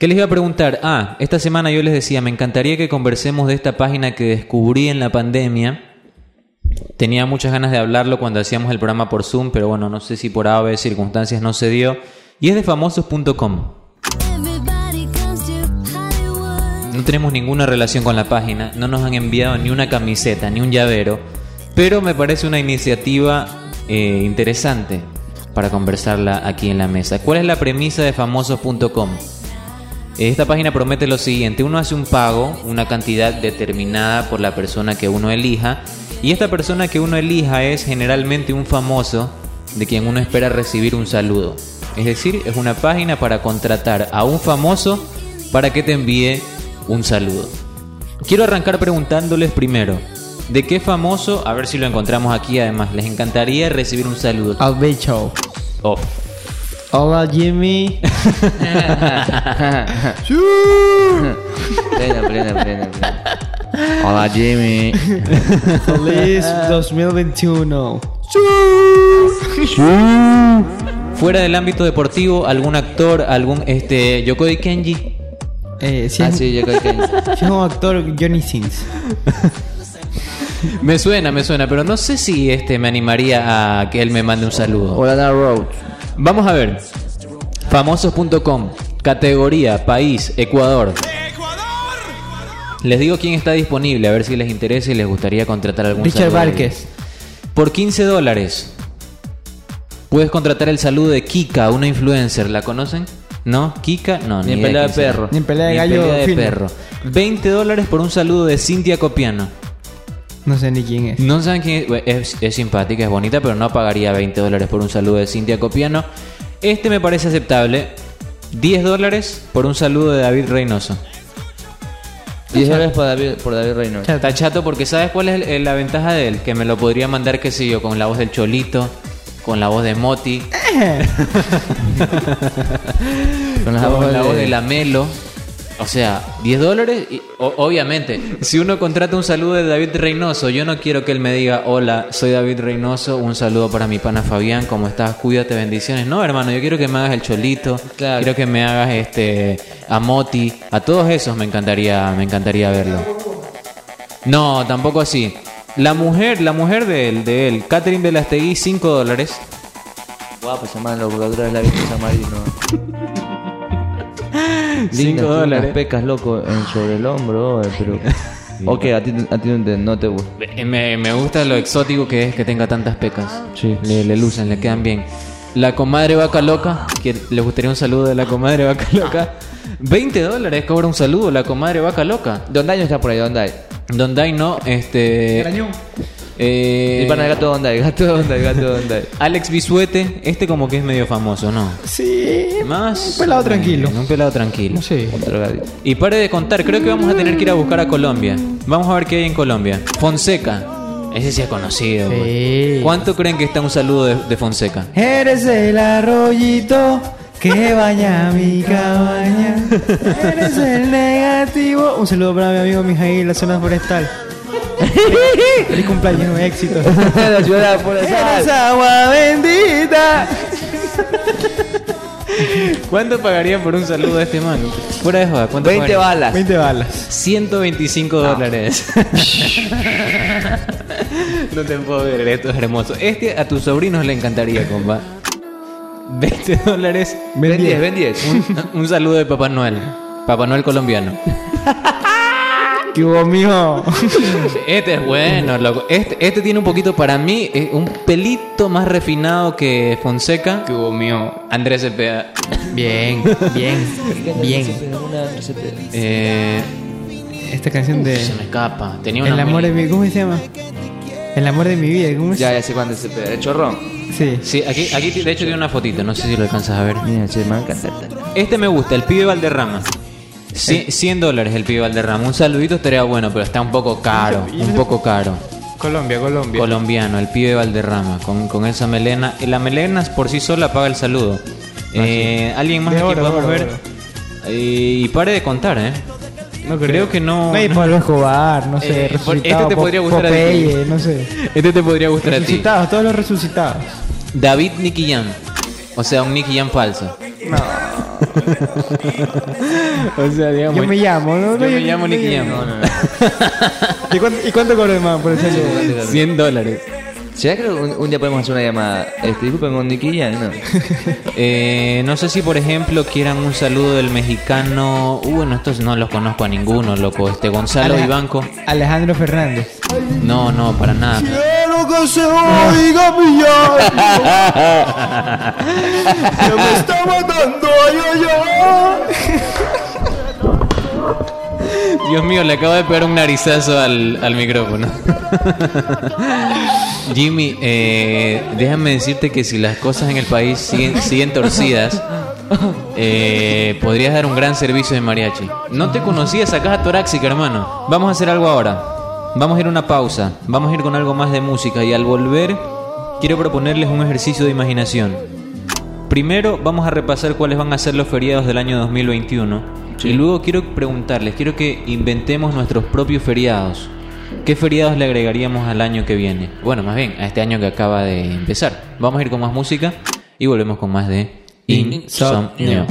¿Qué les iba a preguntar? Ah, esta semana yo les decía, me encantaría que conversemos de esta página que descubrí en la pandemia. Tenía muchas ganas de hablarlo cuando hacíamos el programa por Zoom, pero bueno, no sé si por A o B circunstancias no se dio. Y es de famosos.com. No tenemos ninguna relación con la página, no nos han enviado ni una camiseta, ni un llavero, pero me parece una iniciativa eh, interesante para conversarla aquí en la mesa. ¿Cuál es la premisa de famosos.com? Esta página promete lo siguiente, uno hace un pago, una cantidad determinada por la persona que uno elija, y esta persona que uno elija es generalmente un famoso de quien uno espera recibir un saludo. Es decir, es una página para contratar a un famoso para que te envíe un saludo. Quiero arrancar preguntándoles primero, ¿de qué famoso, a ver si lo encontramos aquí además, les encantaría recibir un saludo? Al Show. Oh, Hola Jimmy. Plena, plena, plena, plena. Hola Jimmy. Feliz 2021. fuera del ámbito deportivo, algún actor, algún este Yokoi Kenji. Eh, si, Ah, es, sí, yo creo que. si es un actor, Johnny Sins. Me suena, me suena, pero no sé si este me animaría a que él me mande un saludo. Hola Road. Vamos a ver. Famosos.com. Categoría, país, Ecuador. Les digo quién está disponible, a ver si les interesa y les gustaría contratar algún Richard saludo. Várquez. Por 15 dólares. Puedes contratar el saludo de Kika, una influencer. ¿La conocen? ¿No? ¿Kika? No, Ni en idea pelea de perro. Ni en pelea de Ni gallo pelea de fino. perro. 20 dólares por un saludo de Cintia Copiano. No sé ni quién es. No saben quién es. es. es simpática, es bonita, pero no pagaría 20 dólares por un saludo de Cintia Copiano. Este me parece aceptable. 10 dólares por un saludo de David Reynoso. 10 dólares por David, por David Reynolds. Chato. Está chato porque ¿sabes cuál es el- la ventaja de él? Que me lo podría mandar, qué sé yo, con la voz del Cholito, con la voz de Moti, Con las con la voz de- de la Melo. O sea, 10 dólares y o- obviamente, si uno contrata un saludo de David Reynoso, yo no quiero que él me diga, hola, soy David Reynoso, un saludo para mi pana Fabián, ¿cómo estás? Cuídate, bendiciones. No, hermano, yo quiero que me hagas el Cholito, Claro. quiero que me hagas este a Moti, a todos esos me encantaría, me encantaría verlo. No, tampoco así. La mujer, la mujer de él, de él, Catherine de Lastegui, 5 dólares. Guapo, man, loco, la otra vez la vi en San Marino. 5 Lindas, tiene unas dólares. pecas, loco, en sobre el hombro, eh, pero... ok, a ti, a ti no te, no te gusta. Me, me gusta lo exótico que es que tenga tantas pecas. Sí. Le, le lucen, le quedan bien. La comadre vaca loca, que le gustaría un saludo de la comadre vaca loca. 20 dólares cobra un saludo la comadre vaca loca. ¿Dónde hay está por ahí? ¿Dónde hay? Donde hay no, este. Eh, El pana del gato, ¿dónde hay? Gato, ¿dónde hay? Gato, ¿dónde hay? Alex Bisuete, este como que es medio famoso, ¿no? Sí. Más. Un pelado tranquilo. Un pelado tranquilo. Sí. Y pare de contar, creo que vamos a tener que ir a buscar a Colombia. Vamos a ver qué hay en Colombia. Fonseca. Ese sí es conocido. Sí. güey. ¿Cuánto creen que está un saludo de, de Fonseca? Eres el arroyito que baña mi cabaña. Eres el negativo. Un saludo para mi amigo Mijail, la zona forestal. Feliz cumpleaños, éxito. la ciudad por Eres agua bendita. ¿Cuánto pagarían por un saludo de este man? Fuera de joda, ¿cuánto 20 pagarían? balas. 20 balas. 125 dólares. no te puedo ver, esto es hermoso. Este a tus sobrinos le encantaría, compa. 20 dólares. Ven 10, ven 10. Un, un saludo de Papá Noel. Papá Noel colombiano. ¿Qué hubo, mijo? Este es bueno, loco. Este, este tiene un poquito, para mí, eh, un pelito más refinado que Fonseca. ¿Qué hubo, mijo? Andrés Cepeda. Bien, bien, bien. Eh, Esta canción de se me escapa. Tenía una El amor de mi... ¿Cómo se llama? El amor de mi vida, ¿cómo es? Ya, ya sé cuándo se pega. El chorrón. Sí. Sí, aquí, aquí de hecho tiene una fotito, no sé si lo alcanzas a ver. Mira, che, me encanta. Este me gusta, el pibe Valderrama. Cien- 100 dólares el pibe Valderrama. Un saludito estaría bueno, pero está un poco caro. Un poco caro. Colombia, Colombia. Colombiano, el pibe Valderrama. Con, con esa melena. Y La melena por sí sola paga el saludo. Eh, ¿Alguien más De aquí oro, podemos de ver? oro, Eh, y pare de contar, ¿eh? no creo que no- No Pablo Escobar, no sé, Eh, resucitado. este te podría gustar a ti. No sé. Este te podría gustar a ti. Resucitados, todos los resucitados. David Nicky Jam. O sea, un Nicky Jam falso. No. O sea, digamos. Yo me llamo, ¿no? Yo me llamo Nicky Jam. ¿Y cuánto, ¿Y cuánto cobro más por el saludo? 100 dólares. ¿Será que un, un día podemos hacer una llamada? Este, disculpen con Nicky Jam, ¿no? Eh, no sé si, por ejemplo, quieran un saludo del mexicano. Uh, bueno, estos no los conozco a ninguno, loco. Este Gonzalo Aleja- Vivanco. Alejandro Fernández. No, no, para nada. Quiero que se oiga mi llanto. Se me está matando, Dios mío, le acabo de pegar un narizazo al, al micrófono. Jimmy, eh, déjame decirte que si las cosas en el país siguen, siguen torcidas, eh, podrías dar un gran servicio de mariachi. No te conocía esa caja torácica, hermano. Vamos a hacer algo ahora. Vamos a ir a una pausa. Vamos a ir con algo más de música y al volver quiero proponerles un ejercicio de imaginación. Primero vamos a repasar cuáles van a ser los feriados del año 2021 y luego quiero preguntarles, quiero que inventemos nuestros propios feriados. ¿Qué feriados le agregaríamos al año que viene? Bueno, más bien, a este año que acaba de empezar. Vamos a ir con más música y volvemos con más de Insomnio.